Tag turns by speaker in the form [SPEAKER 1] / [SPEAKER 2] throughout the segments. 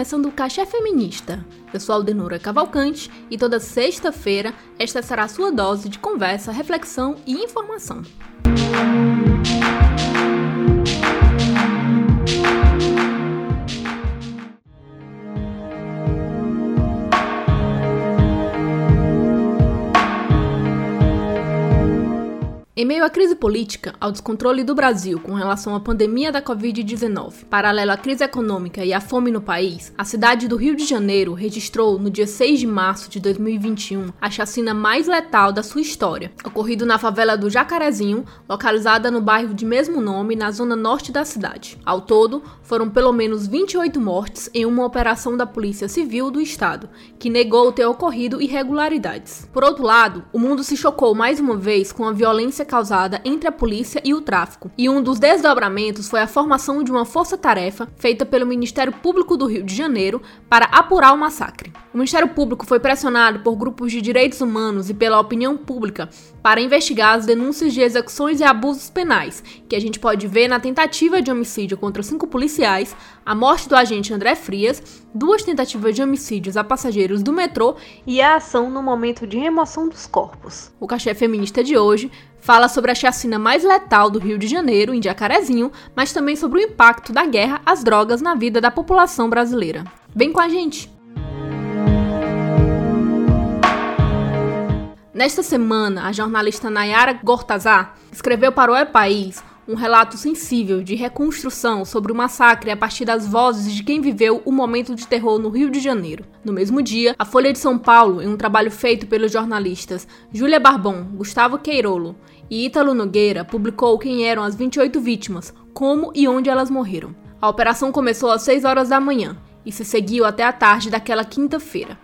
[SPEAKER 1] começando o Caixa Feminista. Eu sou Aldenora Cavalcante e toda sexta-feira esta será a sua dose de conversa, reflexão e informação. Em meio à crise política, ao descontrole do Brasil com relação à pandemia da Covid-19, paralelo à crise econômica e à fome no país, a cidade do Rio de Janeiro registrou, no dia 6 de março de 2021, a chacina mais letal da sua história, ocorrido na favela do Jacarezinho, localizada no bairro de mesmo nome, na zona norte da cidade. Ao todo, foram pelo menos 28 mortes em uma operação da Polícia Civil do Estado, que negou ter ocorrido irregularidades. Por outro lado, o mundo se chocou mais uma vez com a violência causada entre a polícia e o tráfico, e um dos desdobramentos foi a formação de uma força-tarefa feita pelo Ministério Público do Rio de Janeiro para apurar o massacre. O Ministério Público foi pressionado por grupos de direitos humanos e pela opinião pública para investigar as denúncias de execuções e abusos penais, que a gente pode ver na tentativa de homicídio contra cinco policiais, a morte do agente André Frias, duas tentativas de homicídios a passageiros do metrô e a ação no momento de remoção dos corpos. O cachê feminista de hoje fala sobre a chacina mais letal do Rio de Janeiro, em Jacarezinho, mas também sobre o impacto da guerra às drogas na vida da população brasileira. Vem com a gente! Nesta semana, a jornalista Nayara Gortazar escreveu para o E País um relato sensível de reconstrução sobre o massacre a partir das vozes de quem viveu o momento de terror no Rio de Janeiro. No mesmo dia, a Folha de São Paulo, em um trabalho feito pelos jornalistas Júlia Barbon, Gustavo Queirolo e Ítalo Nogueira, publicou quem eram as 28 vítimas, como e onde elas morreram. A operação começou às 6 horas da manhã e se seguiu até a tarde daquela quinta-feira.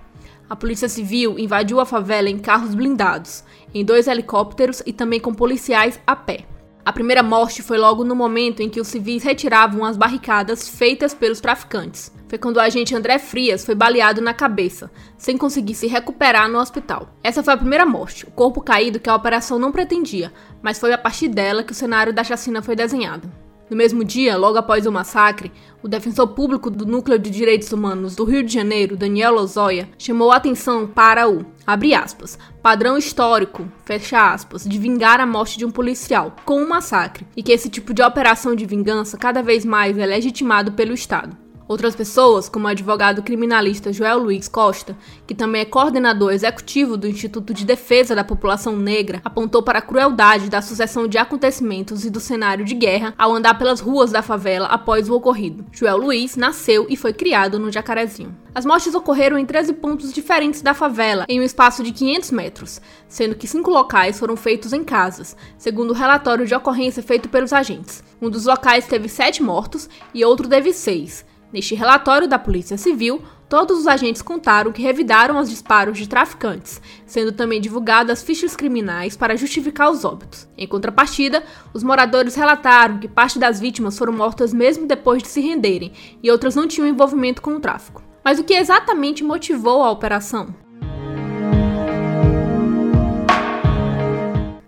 [SPEAKER 1] A Polícia Civil invadiu a favela em carros blindados, em dois helicópteros e também com policiais a pé. A primeira morte foi logo no momento em que os civis retiravam as barricadas feitas pelos traficantes. Foi quando o agente André Frias foi baleado na cabeça, sem conseguir se recuperar no hospital. Essa foi a primeira morte, o corpo caído que a operação não pretendia, mas foi a partir dela que o cenário da chacina foi desenhado. No mesmo dia, logo após o massacre, o defensor público do Núcleo de Direitos Humanos do Rio de Janeiro, Daniel Lozoya, chamou a atenção para o, aspas, padrão histórico, aspas, de vingar a morte de um policial com um massacre, e que esse tipo de operação de vingança cada vez mais é legitimado pelo Estado. Outras pessoas, como o advogado criminalista Joel Luiz Costa, que também é coordenador executivo do Instituto de Defesa da População Negra, apontou para a crueldade da sucessão de acontecimentos e do cenário de guerra ao andar pelas ruas da favela após o ocorrido. Joel Luiz nasceu e foi criado no Jacarezinho. As mortes ocorreram em 13 pontos diferentes da favela, em um espaço de 500 metros, sendo que cinco locais foram feitos em casas, segundo o relatório de ocorrência feito pelos agentes. Um dos locais teve sete mortos e outro teve seis. Neste relatório da Polícia Civil, todos os agentes contaram que revidaram os disparos de traficantes, sendo também divulgadas fichas criminais para justificar os óbitos. Em contrapartida, os moradores relataram que parte das vítimas foram mortas mesmo depois de se renderem e outras não tinham envolvimento com o tráfico. Mas o que exatamente motivou a operação?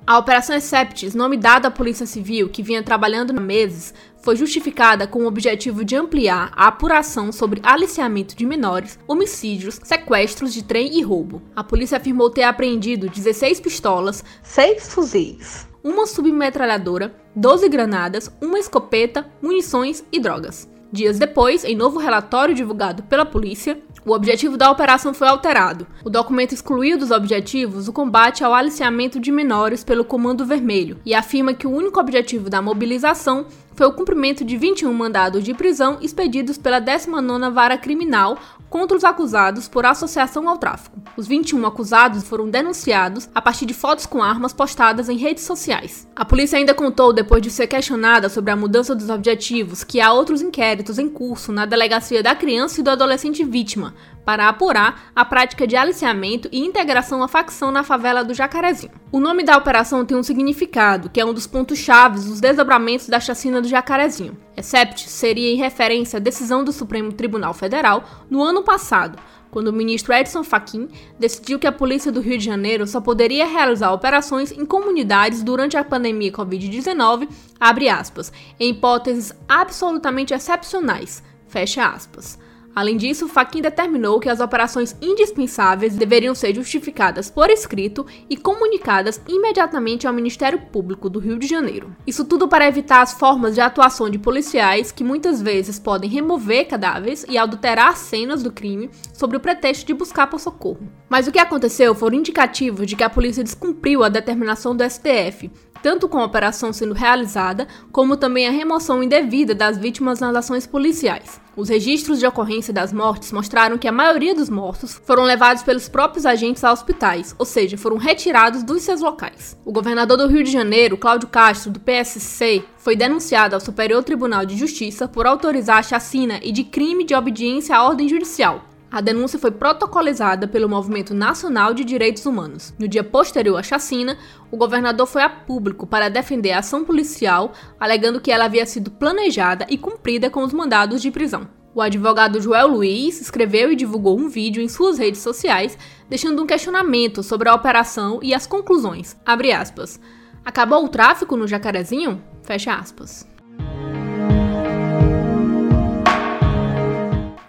[SPEAKER 1] A Operação Exceptis, nome dado à Polícia Civil, que vinha trabalhando há meses, foi justificada com o objetivo de ampliar a apuração sobre aliciamento de menores, homicídios, sequestros de trem e roubo. A polícia afirmou ter apreendido 16 pistolas, 6 fuzis, uma submetralhadora, 12 granadas, uma escopeta, munições e drogas. Dias depois, em novo relatório divulgado pela polícia, o objetivo da operação foi alterado. O documento excluiu dos objetivos o combate ao aliciamento de menores pelo Comando Vermelho e afirma que o único objetivo da mobilização foi o cumprimento de 21 mandados de prisão expedidos pela 19ª Vara Criminal contra os acusados por associação ao tráfico. Os 21 acusados foram denunciados a partir de fotos com armas postadas em redes sociais. A polícia ainda contou, depois de ser questionada sobre a mudança dos objetivos, que há outros inquéritos em curso na delegacia da criança e do adolescente vítima, para apurar a prática de aliciamento e integração à facção na favela do Jacarezinho. O nome da operação tem um significado, que é um dos pontos chaves dos desdobramentos da chacina do Jacarezinho. Except seria em referência à decisão do Supremo Tribunal Federal no ano passado, quando o ministro Edson Fachin decidiu que a polícia do Rio de Janeiro só poderia realizar operações em comunidades durante a pandemia Covid-19, abre aspas, em hipóteses absolutamente excepcionais, fecha aspas. Além disso, Fachin determinou que as operações indispensáveis deveriam ser justificadas por escrito e comunicadas imediatamente ao Ministério Público do Rio de Janeiro. Isso tudo para evitar as formas de atuação de policiais que muitas vezes podem remover cadáveres e adulterar cenas do crime sob o pretexto de buscar por socorro. Mas o que aconteceu foram indicativos de que a polícia descumpriu a determinação do STF tanto com a operação sendo realizada, como também a remoção indevida das vítimas nas ações policiais. Os registros de ocorrência das mortes mostraram que a maioria dos mortos foram levados pelos próprios agentes a hospitais, ou seja, foram retirados dos seus locais. O governador do Rio de Janeiro, Cláudio Castro, do PSC, foi denunciado ao Superior Tribunal de Justiça por autorizar a chacina e de crime de obediência à ordem judicial, a denúncia foi protocolizada pelo Movimento Nacional de Direitos Humanos. No dia posterior à chacina, o governador foi a público para defender a ação policial, alegando que ela havia sido planejada e cumprida com os mandados de prisão. O advogado Joel Luiz escreveu e divulgou um vídeo em suas redes sociais, deixando um questionamento sobre a operação e as conclusões. Acabou o tráfico no Jacarezinho? Fecha aspas.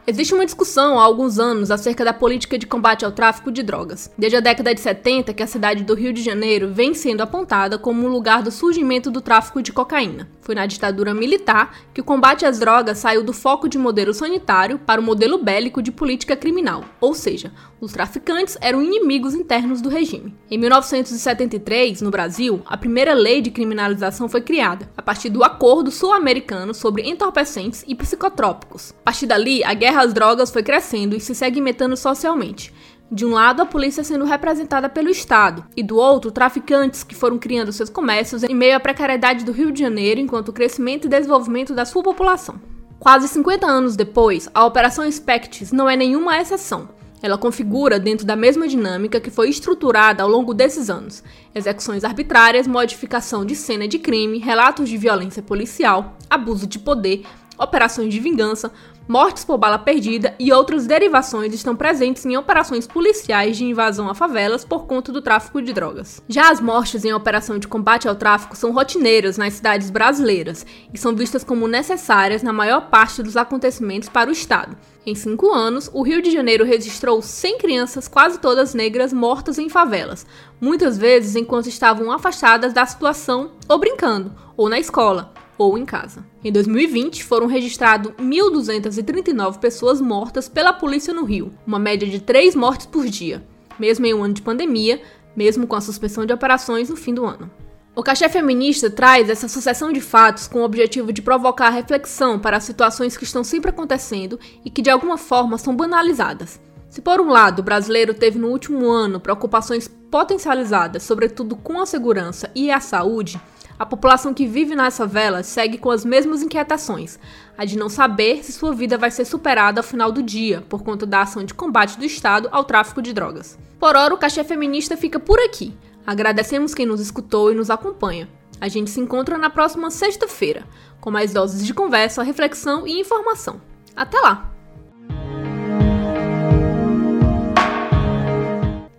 [SPEAKER 1] Existe uma discussão há alguns anos acerca da política de combate ao tráfico de drogas. Desde a década de 70 que a cidade do Rio de Janeiro vem sendo apontada como um lugar do surgimento do tráfico de cocaína. Foi na ditadura militar que o combate às drogas saiu do foco de modelo sanitário para o modelo bélico de política criminal, ou seja, os traficantes eram inimigos internos do regime. Em 1973, no Brasil, a primeira lei de criminalização foi criada, a partir do Acordo Sul-Americano sobre Entorpecentes e Psicotrópicos. A partir dali, a guerra às drogas foi crescendo e se segmentando socialmente. De um lado, a polícia sendo representada pelo Estado, e do outro, traficantes que foram criando seus comércios em meio à precariedade do Rio de Janeiro enquanto o crescimento e desenvolvimento da sua população. Quase 50 anos depois, a Operação Spectres não é nenhuma exceção. Ela configura dentro da mesma dinâmica que foi estruturada ao longo desses anos: execuções arbitrárias, modificação de cena de crime, relatos de violência policial, abuso de poder, operações de vingança, mortes por bala perdida e outras derivações estão presentes em operações policiais de invasão a favelas por conta do tráfico de drogas. Já as mortes em operação de combate ao tráfico são rotineiras nas cidades brasileiras e são vistas como necessárias na maior parte dos acontecimentos para o Estado. Em cinco anos, o Rio de Janeiro registrou 100 crianças, quase todas negras, mortas em favelas, muitas vezes enquanto estavam afastadas da situação ou brincando, ou na escola ou em casa. Em 2020, foram registrados 1.239 pessoas mortas pela polícia no Rio, uma média de 3 mortes por dia, mesmo em um ano de pandemia, mesmo com a suspensão de operações no fim do ano. O cachê feminista traz essa sucessão de fatos com o objetivo de provocar reflexão para as situações que estão sempre acontecendo e que de alguma forma são banalizadas. Se por um lado o brasileiro teve no último ano preocupações potencializadas, sobretudo com a segurança e a saúde, a população que vive nas favelas segue com as mesmas inquietações, a de não saber se sua vida vai ser superada ao final do dia, por conta da ação de combate do Estado ao tráfico de drogas. Por hora, o Cachê Feminista fica por aqui. Agradecemos quem nos escutou e nos acompanha. A gente se encontra na próxima sexta-feira, com mais doses de conversa, reflexão e informação. Até lá!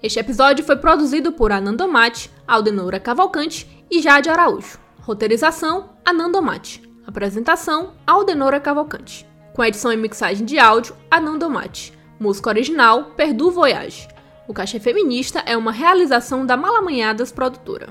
[SPEAKER 1] Este episódio foi produzido por Ananda Mate, Aldenora Cavalcante e Jade Araújo. Roteirização: Anandomate. Apresentação: Aldenora Cavalcante. Com edição e mixagem de áudio: Anandomate. Música original: Perdu Voyage. O Caixa Feminista é uma realização da Malamanhadas Produtora.